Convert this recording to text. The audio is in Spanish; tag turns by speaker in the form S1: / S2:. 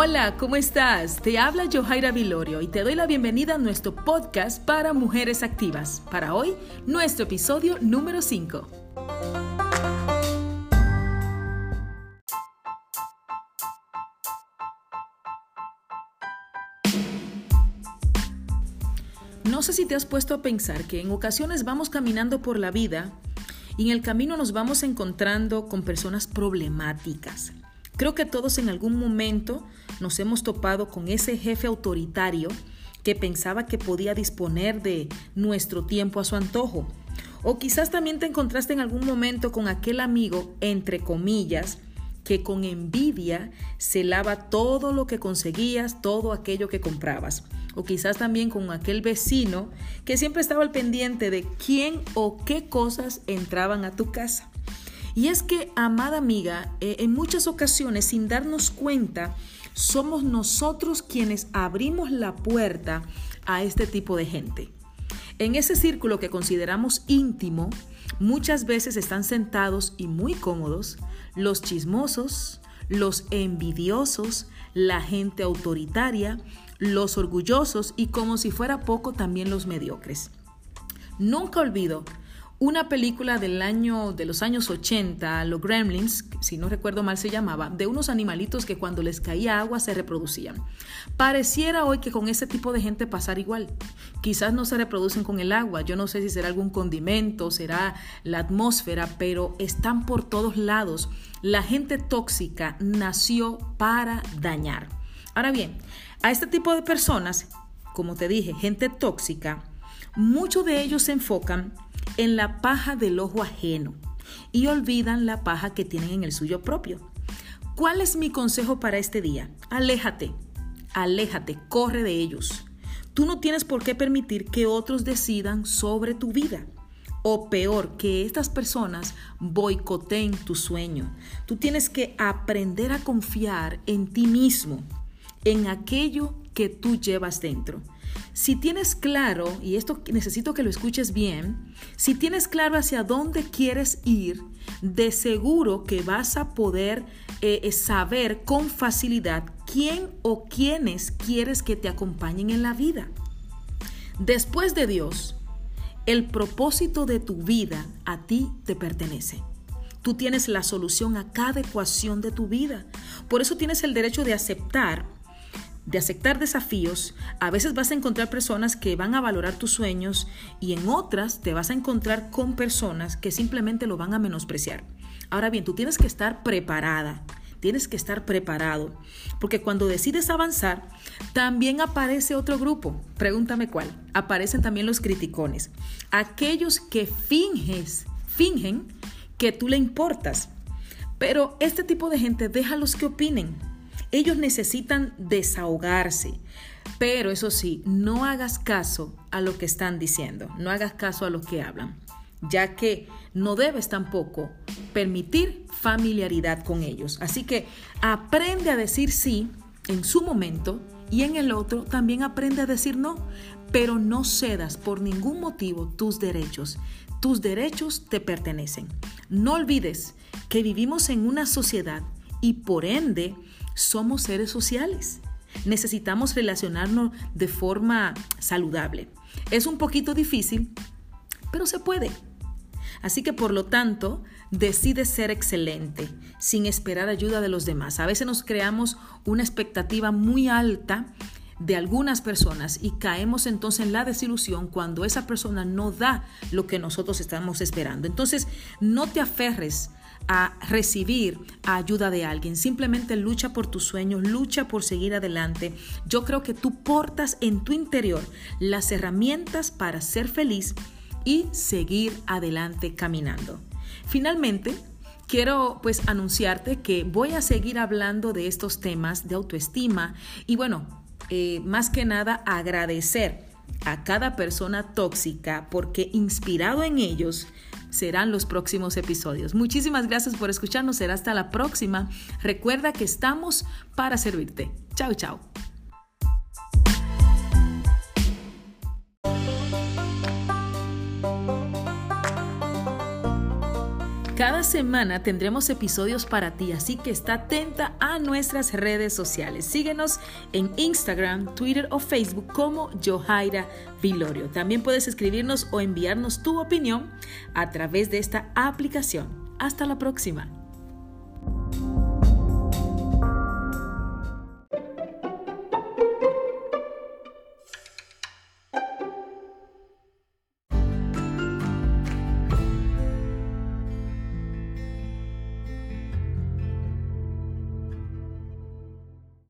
S1: Hola, ¿cómo estás? Te habla Johaira Vilorio y te doy la bienvenida a nuestro podcast para mujeres activas. Para hoy, nuestro episodio número 5. No sé si te has puesto a pensar que en ocasiones vamos caminando por la vida y en el camino nos vamos encontrando con personas problemáticas. Creo que todos en algún momento nos hemos topado con ese jefe autoritario que pensaba que podía disponer de nuestro tiempo a su antojo. O quizás también te encontraste en algún momento con aquel amigo, entre comillas, que con envidia celaba todo lo que conseguías, todo aquello que comprabas. O quizás también con aquel vecino que siempre estaba al pendiente de quién o qué cosas entraban a tu casa. Y es que, amada amiga, eh, en muchas ocasiones, sin darnos cuenta, somos nosotros quienes abrimos la puerta a este tipo de gente. En ese círculo que consideramos íntimo, muchas veces están sentados y muy cómodos los chismosos, los envidiosos, la gente autoritaria, los orgullosos y como si fuera poco también los mediocres. Nunca olvido una película del año de los años 80, Los Gremlins, si no recuerdo mal se llamaba, de unos animalitos que cuando les caía agua se reproducían. Pareciera hoy que con ese tipo de gente pasar igual. Quizás no se reproducen con el agua, yo no sé si será algún condimento, será la atmósfera, pero están por todos lados. La gente tóxica nació para dañar. Ahora bien, a este tipo de personas, como te dije, gente tóxica, muchos de ellos se enfocan en la paja del ojo ajeno y olvidan la paja que tienen en el suyo propio. ¿Cuál es mi consejo para este día? Aléjate, aléjate, corre de ellos. Tú no tienes por qué permitir que otros decidan sobre tu vida. O peor, que estas personas boicoteen tu sueño. Tú tienes que aprender a confiar en ti mismo, en aquello que tú llevas dentro. Si tienes claro, y esto necesito que lo escuches bien, si tienes claro hacia dónde quieres ir, de seguro que vas a poder eh, eh, saber con facilidad quién o quiénes quieres que te acompañen en la vida. Después de Dios, el propósito de tu vida a ti te pertenece. Tú tienes la solución a cada ecuación de tu vida. Por eso tienes el derecho de aceptar de aceptar desafíos, a veces vas a encontrar personas que van a valorar tus sueños y en otras te vas a encontrar con personas que simplemente lo van a menospreciar. Ahora bien, tú tienes que estar preparada, tienes que estar preparado, porque cuando decides avanzar, también aparece otro grupo. Pregúntame cuál. Aparecen también los criticones, aquellos que finges, fingen que tú le importas. Pero este tipo de gente, déjalos que opinen ellos necesitan desahogarse. Pero eso sí, no hagas caso a lo que están diciendo, no hagas caso a lo que hablan, ya que no debes tampoco permitir familiaridad con ellos. Así que aprende a decir sí en su momento y en el otro también aprende a decir no, pero no cedas por ningún motivo tus derechos. Tus derechos te pertenecen. No olvides que vivimos en una sociedad y por ende somos seres sociales. Necesitamos relacionarnos de forma saludable. Es un poquito difícil, pero se puede. Así que por lo tanto, decide ser excelente sin esperar ayuda de los demás. A veces nos creamos una expectativa muy alta de algunas personas y caemos entonces en la desilusión cuando esa persona no da lo que nosotros estamos esperando. Entonces, no te aferres a recibir ayuda de alguien. Simplemente lucha por tus sueños, lucha por seguir adelante. Yo creo que tú portas en tu interior las herramientas para ser feliz y seguir adelante caminando. Finalmente, quiero pues anunciarte que voy a seguir hablando de estos temas de autoestima y bueno, eh, más que nada agradecer a cada persona tóxica porque inspirado en ellos serán los próximos episodios. Muchísimas gracias por escucharnos, será hasta la próxima. Recuerda que estamos para servirte. Chao, chao. Cada semana tendremos episodios para ti, así que está atenta a nuestras redes sociales. Síguenos en Instagram, Twitter o Facebook como Johaira Vilorio. También puedes escribirnos o enviarnos tu opinión a través de esta aplicación. Hasta la próxima.